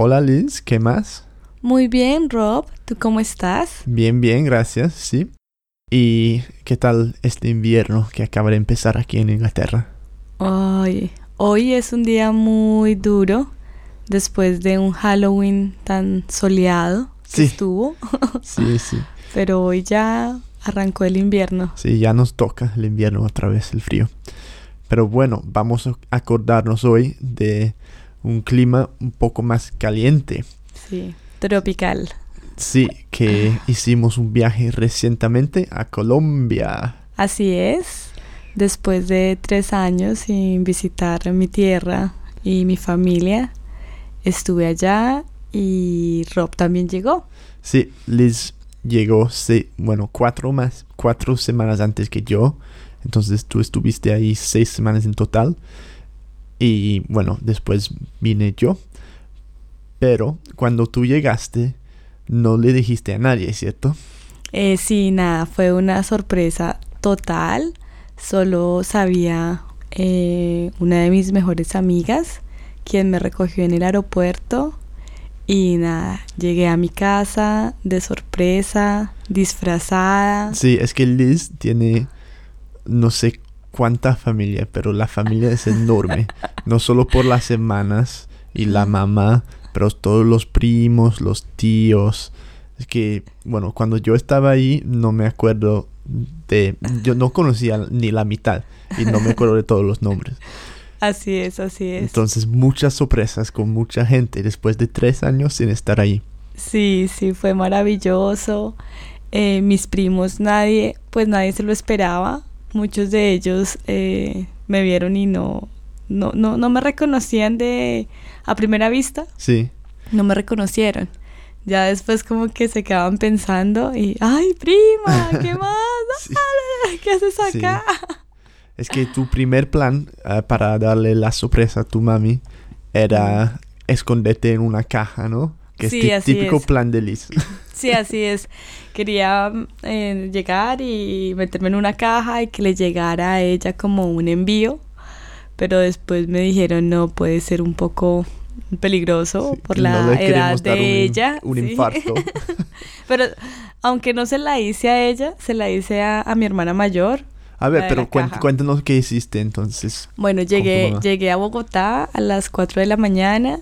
Hola Liz, ¿qué más? Muy bien, Rob. ¿Tú cómo estás? Bien, bien, gracias, sí. ¿Y qué tal este invierno que acaba de empezar aquí en Inglaterra? Hoy, hoy es un día muy duro después de un Halloween tan soleado que Sí. estuvo. Sí, sí. Pero hoy ya arrancó el invierno. Sí, ya nos toca el invierno otra vez, el frío. Pero bueno, vamos a acordarnos hoy de un clima un poco más caliente. Sí, tropical. Sí, que hicimos un viaje recientemente a Colombia. Así es. Después de tres años sin visitar mi tierra y mi familia, estuve allá y Rob también llegó. Sí, Liz llegó, sí, bueno, cuatro más, cuatro semanas antes que yo. Entonces tú estuviste ahí seis semanas en total. Y bueno, después vine yo. Pero cuando tú llegaste, no le dijiste a nadie, ¿cierto? Eh, sí, nada, fue una sorpresa total. Solo sabía eh, una de mis mejores amigas, quien me recogió en el aeropuerto. Y nada, llegué a mi casa de sorpresa, disfrazada. Sí, es que Liz tiene no sé cuánta familia, pero la familia es enorme. no solo por las semanas y la mamá, pero todos los primos, los tíos. Es que, bueno, cuando yo estaba ahí no me acuerdo de... Yo no conocía ni la mitad y no me acuerdo de todos los nombres. Así es, así es. Entonces muchas sorpresas con mucha gente después de tres años sin estar ahí. Sí, sí, fue maravilloso. Eh, mis primos, nadie, pues nadie se lo esperaba. Muchos de ellos eh, me vieron y no, no, no, no me reconocían de a primera vista, Sí, no me reconocieron. Ya después como que se quedaban pensando y, ay, prima, ¿qué más? Sí. ¿Qué haces Sí. acá? Es que tu primer plan ah, para darle la sorpresa a tu mami era esconderte en una caja, ¿no? Que Sí, es así típico es. plan de Liz. Sí, así es. Quería eh, llegar y meterme en una caja y que le llegara a ella como un envío, pero después me dijeron no, puede ser un poco peligroso Sí, por la no edad de un ella. Un sí. infarto. Pero aunque no se la hice a ella, se la hice a, a mi hermana mayor. A ver, pero cuéntanos qué hiciste entonces. Bueno, llegué, llegué a Bogotá a las 4 de la mañana.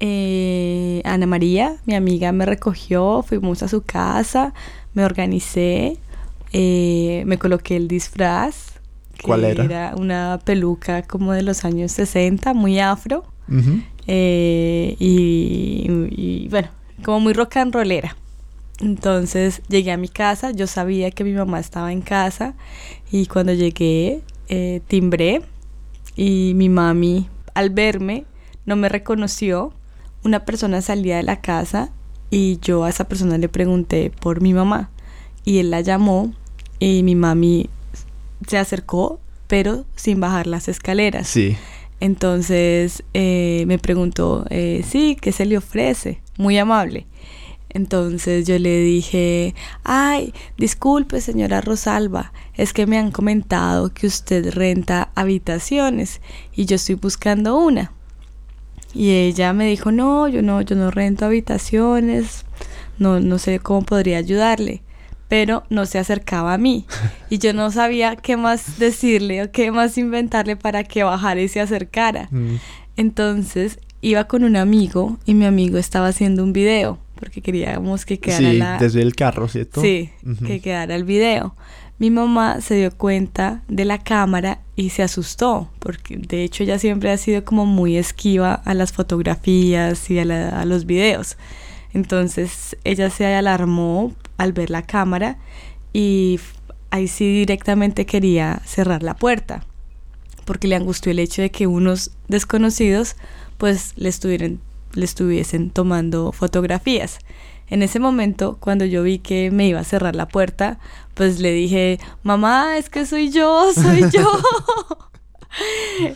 Eh, Ana María, mi amiga, me recogió, fuimos a su casa, me organicé, eh, me coloqué el disfraz. que ¿Cuál era? Era una peluca como de los años 60, muy afro. Eh, y, y, bueno, como muy rock and rollera. Entonces llegué a mi casa, yo sabía que mi mamá estaba en casa y cuando llegué timbré y mi mami al verme no me reconoció. Una persona salía de la casa y yo a esa persona le pregunté por mi mamá y él la llamó y mi mami se acercó pero sin bajar las escaleras. Sí. Entonces eh, me preguntó, eh, sí, ¿qué se le ofrece? Muy amable. Entonces yo le dije, ay, disculpe señora Rosalba, es que me han comentado que usted renta habitaciones y yo estoy buscando una. Y ella me dijo, no, yo no, yo no rento habitaciones, no, no sé cómo podría ayudarle. Pero no se acercaba a mí. Y yo no sabía qué más decirle o qué más inventarle para que bajara y se acercara. Mm, Entonces iba con un amigo y mi amigo estaba haciendo un video porque queríamos que quedara Sí, la... desde el carro, ¿cierto? Sí, que quedara el video. Mi mamá se dio cuenta de la cámara y se asustó, porque de hecho ella siempre ha sido como muy esquiva a las fotografías y a, los videos. Entonces ella se alarmó al ver la cámara y ahí sí directamente quería cerrar la puerta, porque le angustió el hecho de que unos desconocidos pues le estuvieran le estuviesen tomando fotografías. En ese momento, cuando yo vi que me iba a cerrar la puerta, pues le dije, mamá, es que soy yo, soy yo.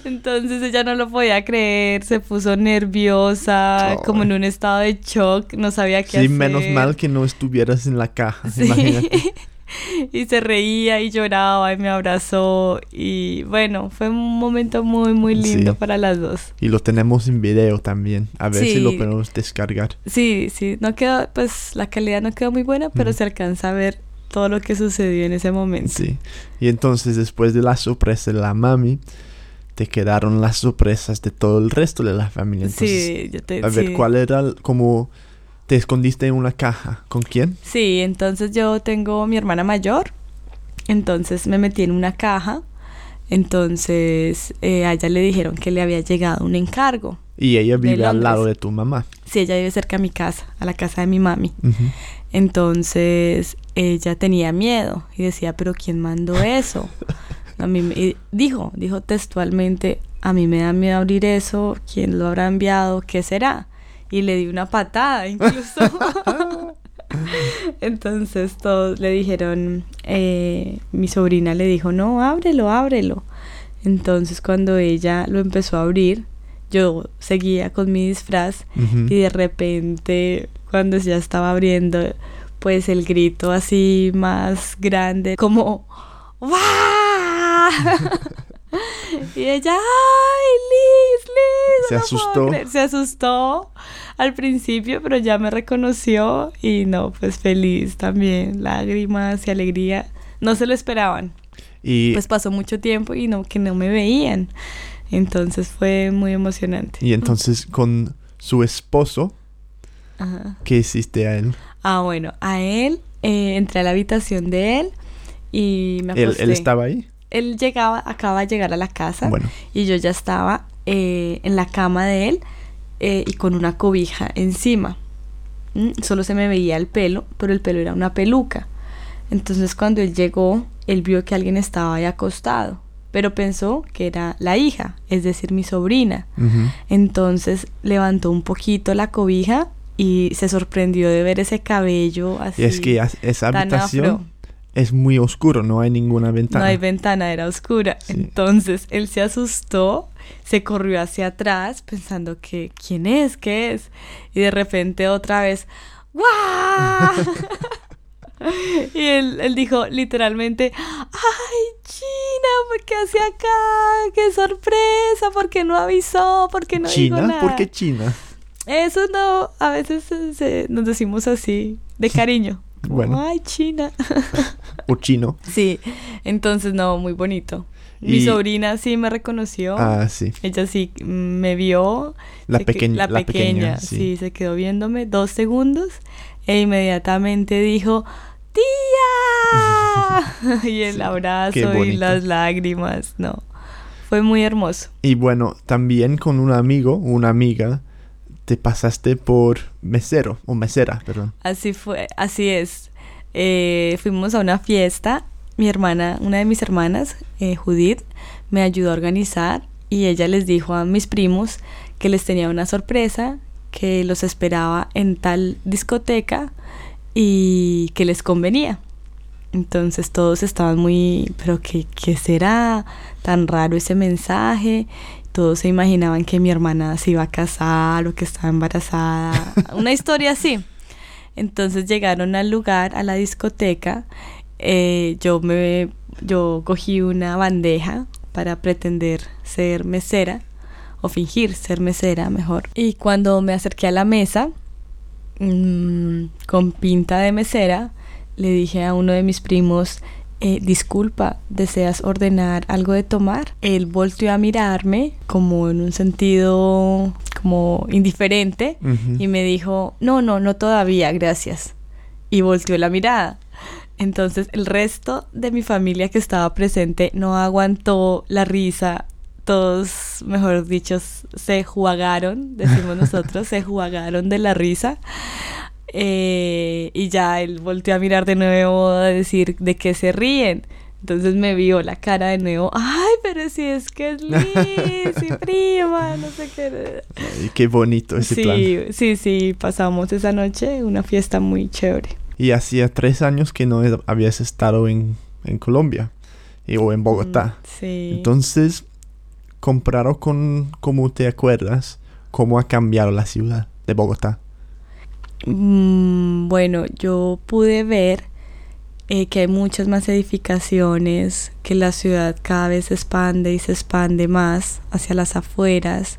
Entonces ella no lo podía creer, se puso nerviosa, Oh. como en un estado de shock, no sabía qué Sí, hacer. menos mal que no estuvieras en la caja, Sí. imagínate. y se reía y lloraba y me abrazó y bueno, fue un momento muy muy lindo Sí. para las dos. Y lo tenemos en video también. A ver si lo Sí. podemos descargar. Sí, sí, no quedó, pues la calidad no quedó muy buena, pero Ujú. se alcanza a ver todo lo que sucedió en ese momento. Sí. Y entonces después de la sorpresa de la mami, te quedaron las sorpresas de todo el resto de la familia. Entonces, sí, yo te, a ver, sí. ¿cuál era como te escondiste en una caja? ¿Con quién? Sí, entonces yo tengo mi hermana mayor, entonces me metí en una caja, entonces eh, a ella le dijeron que le había llegado un encargo. Y ella vive al lado de tu mamá. Sí, ella vive cerca de mi casa, a la casa de mi mami. Entonces ella tenía miedo y decía, pero ¿quién mandó eso? A mí me- dijo, dijo textualmente, a mí me da miedo abrir eso, ¿quién lo habrá enviado? ¿Qué será? Y le di una patada incluso. Entonces todos le dijeron, eh, mi sobrina le dijo, no, ábrelo, ábrelo. Entonces cuando ella lo empezó a abrir, yo seguía con mi disfraz y de repente, cuando ya estaba abriendo, pues el grito así más grande, como ¡Wow! y ella, ¡ay, Se no asustó. creer". Se asustó al principio, pero ya me reconoció y no, pues feliz también, lágrimas y alegría. No se lo esperaban. Y, Pues pasó mucho tiempo y no que no me veían. Entonces fue muy emocionante. y entonces con su esposo, Ajá. ¿qué hiciste a él? Ah, bueno, a él eh, entré a la habitación de él y me ¿Él, acosté. él estaba ahí? Él llegaba, acaba de llegar a la casa Bueno, y yo ya estaba eh, en la cama de él eh, y con una cobija encima. Mm, Solo se me veía el pelo, pero el pelo era una peluca. Entonces cuando él llegó, él vio que alguien estaba ahí acostado, pero pensó que era la hija, es decir, mi sobrina. Entonces levantó un poquito la cobija y se sorprendió de ver ese cabello así. Y es que esa habitación afro. es muy oscuro, no hay ninguna ventana. No hay ventana, era oscura. Sí. Entonces él se asustó, se corrió hacia atrás pensando que ¿quién es? ¿Qué es? Y de repente otra vez ¡Guau! y él, él dijo literalmente ¡Ay, China! ¿Por qué hace acá? ¡Qué sorpresa! ¿Por qué no avisó? ¿Por qué no dijo ¿China? nada? ¿Por qué China? Eso no, a veces se- nos decimos así, de cariño. Bueno. Ay, China. ¿O chino? Sí, entonces no, muy bonito. Mi Y- sobrina sí me reconoció. Ah, sí. Ella sí me vio. La, pequeña, la la pequeña, sí. sí. se quedó viéndome dos segundos e inmediatamente dijo, ¡Tía! y el Sí, abrazo y las lágrimas, no. Fue muy hermoso. Y bueno, también con un amigo, una amiga, te pasaste por mesero, o mesera, perdón. Así fue, así es. Eh, fuimos a una fiesta. Mi hermana, una de mis hermanas, eh, Judith, me ayudó a organizar y ella les dijo a mis primos que les tenía una sorpresa, que los esperaba en tal discoteca y que les convenía. Entonces todos estaban muy, pero ¿qué, qué será? Tan raro ese mensaje. Todos se imaginaban que mi hermana se iba a casar o que estaba embarazada. Una historia así. Entonces llegaron al lugar, a la discoteca. Eh, yo me, yo cogí una bandeja para pretender ser mesera o fingir ser mesera mejor. Y cuando me acerqué a la mesa mm, con pinta de mesera, le dije a uno de mis primos, eh, disculpa, ¿deseas ordenar algo de tomar? Él volteó a mirarme como en un sentido como indiferente y me dijo, no, no, no todavía, gracias. Y volteó la mirada. Entonces el resto de mi familia que estaba presente no aguantó la risa. Todos, mejor dicho, se jugaron, decimos nosotros, se jugaron de la risa. Eh, y ya él volteó a mirar de nuevo a decir de qué se ríen. Entonces me vio la cara de nuevo. Ay, pero si es que es Liz y prima, no sé qué. Ay, qué bonito ese sí, plan. sí, sí, pasamos esa noche una fiesta muy chévere. Y hacía tres años que no habías estado en, en Colombia y- o en Bogotá. Mm, Sí. Entonces, comparado con cómo te acuerdas, cómo ha cambiado la ciudad de Bogotá. Mm, bueno, yo pude ver eh, que hay muchas más edificaciones, que la ciudad cada vez se expande y se expande más hacia las afueras.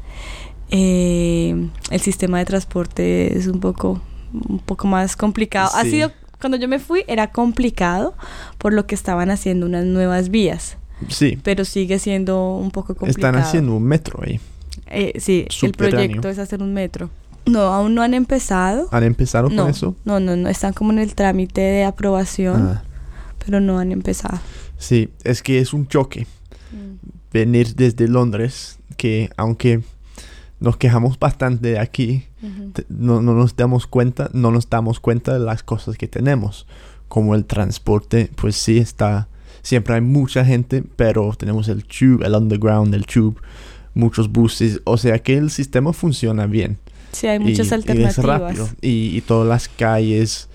Eh, el sistema de transporte es un poco, un poco más complicado. Ha sido, cuando yo me fui era complicado por lo que estaban haciendo unas nuevas vías, Sí, pero sigue siendo un poco complicado. están haciendo un metro ahí. Eh, sí, el proyecto es hacer un metro. No, aún no han empezado. ¿Han empezado no, con eso? no, no, no, están como en el trámite de aprobación, Ah, pero no han empezado. sí, es que es un choque venir desde Londres, que aunque nos quejamos bastante de aquí, No, no nos damos cuenta, no nos damos cuenta de las cosas que tenemos. Como el transporte, pues sí está, siempre hay mucha gente, pero tenemos el tube, el underground, el tube, muchos buses, o sea que el sistema funciona bien. Sí, hay y- muchas y es alternativas. rápido. Y, y todas las calles,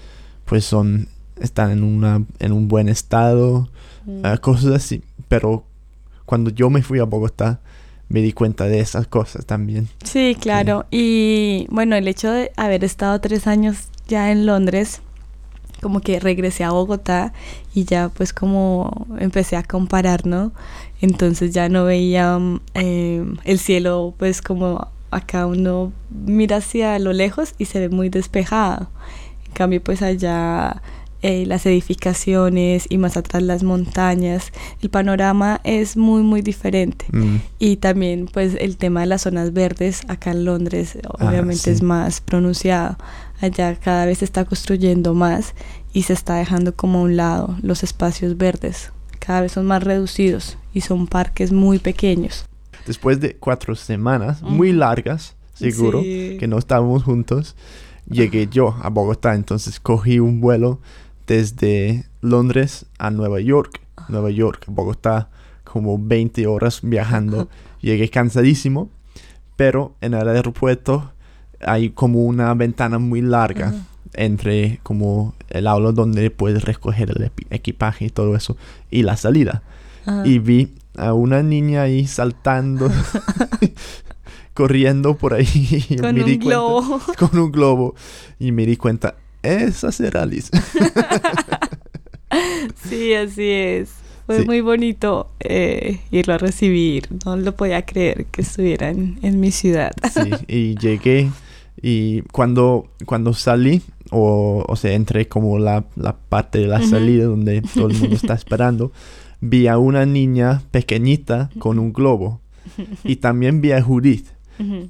pues son, están en, una, en un buen estado, Mm. ah, cosas así. Pero cuando yo me fui a Bogotá, me di cuenta de esas cosas también. Sí, claro. Y bueno, el hecho de haber estado tres años ya en Londres, como que regresé a Bogotá y ya pues como empecé a comparar, ¿no? Entonces ya no veía mm, eh, el cielo pues como acá uno mira hacia lo lejos y se ve muy despejado. En cambio pues allá eh, las edificaciones y más atrás las montañas, el panorama es muy muy diferente. Mm, Y también pues el tema de las zonas verdes acá en Londres Ah, obviamente sí. es más pronunciado. Allá cada vez se está construyendo más y se está dejando como a un lado los espacios verdes. Cada vez son más reducidos y son parques muy pequeños. Después de cuatro semanas, muy Ujú. largas, seguro, Sí. que no estábamos juntos, llegué yo a Bogotá. Entonces cogí un vuelo desde Londres a Nueva York. Nueva York, Bogotá, como 20 horas viajando. Llegué cansadísimo, pero en el aeropuerto hay como una ventana muy larga entre como el aula donde puedes recoger el equipaje y todo eso y la salida. Y vi a una niña ahí saltando, corriendo por ahí. y Con me di un cuenta- globo. con un globo. Y me di cuenta, esa será Liz. Sí, así es. Fue Sí. muy bonito eh, irlo a recibir. No lo podía creer que estuviera en, en mi ciudad. Sí, y llegué y cuando, cuando salí, o, o sea, entré como la, la parte de la salida donde todo el mundo está esperando, vi a una niña pequeñita con un globo. Y también vi a Judith.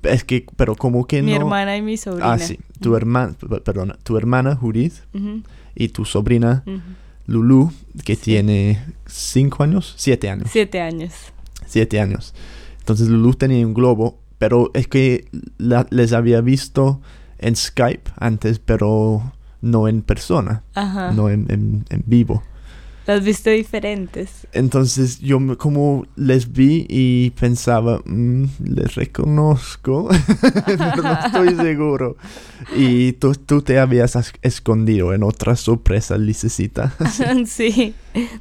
Es que, pero como que Mi no... hermana y mi sobrina. Ah, sí. Tu hermana, perdona, tu hermana Judith y tu sobrina. Lulu, que tiene cinco años, siete años. Siete años. Siete años. Entonces Lulu tenía un globo, pero es que la- les había visto en Skype antes, pero no en persona, Ajá. no en, en- en vivo. Las viste diferentes. Entonces yo me- como les vi y pensaba, "Mm, les reconozco, pero no estoy seguro. Y tú, tú te habías as- escondido en otra sorpresa, Licecita. sí.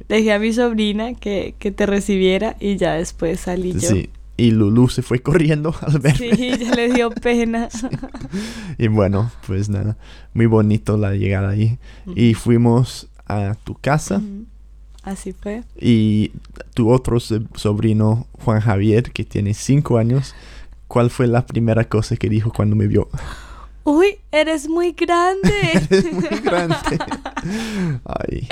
Dejé a mi sobrina que, que te recibiera y ya después salí yo. Sí. Y Lulu se fue corriendo al verme. Sí, ya le dio pena. Y bueno, pues nada, muy bonito la llegada ahí. Y fuimos a tu casa Ujú. Así fue. y tu otro so- sobrino, Juan Javier, que tiene cinco años, ¿cuál fue la primera cosa que dijo cuando me vio? Uy, eres muy grande. Eres muy grande. Ay,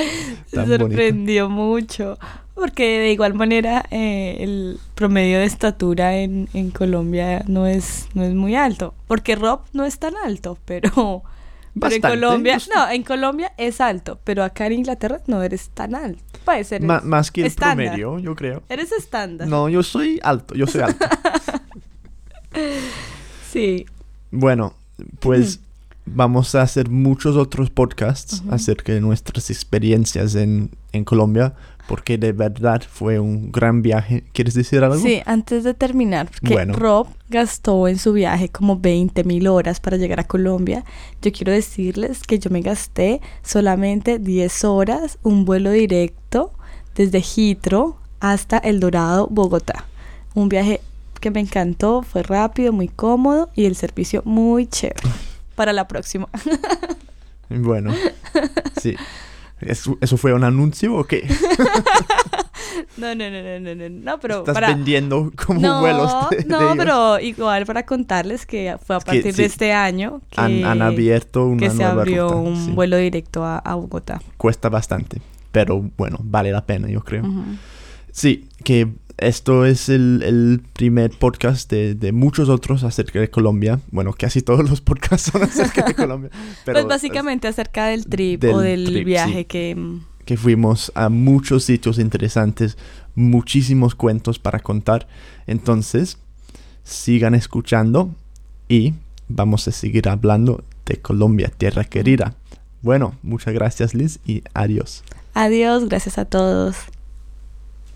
Se bonito. sorprendió mucho. Porque de igual manera eh, el promedio de estatura en, en Colombia no es, no es muy alto. Porque Rob no es tan alto, pero, pero en Colombia, no, en Colombia es alto, pero acá en Inglaterra no eres tan alto. Puede ser. Ma- más que el estándar. promedio, yo creo. Eres estándar. No, yo soy alto, yo soy alto. Sí. Bueno, pues vamos a hacer muchos otros podcasts acerca de nuestras experiencias en, en Colombia, porque de verdad fue un gran viaje. ¿Quieres decir algo? Sí, antes de terminar, porque Bueno. Rob gastó en su viaje como 20 mil horas para llegar a Colombia. Yo quiero decirles que yo me gasté solamente 10 horas, un vuelo directo desde Heathrow hasta El Dorado, Bogotá. Un viaje que me encantó, fue rápido, muy cómodo y el servicio muy chévere. Para la próxima. Bueno, sí. ¿Eso, eso fue un anuncio o qué? No, no, no, no, no, no, no, pero Estás para... vendiendo como no, vuelos de, de no, ellos. pero igual para contarles que fue a que partir sí, de este año que, han, han abierto una que se nueva abrió ruta, un sí. vuelo directo a, a Bogotá. Cuesta bastante, pero bueno, vale la pena, yo creo. Sí, que esto es el, el primer podcast de, de muchos otros acerca de Colombia. Bueno, casi todos los podcasts son acerca de Colombia. Pero pues básicamente acerca del trip del o del trip, viaje sí. que... mm, que fuimos a muchos sitios interesantes, muchísimos cuentos para contar. Entonces, sigan escuchando y vamos a seguir hablando de Colombia, tierra querida. Bueno, muchas gracias Liz y adiós. Adiós, gracias a todos.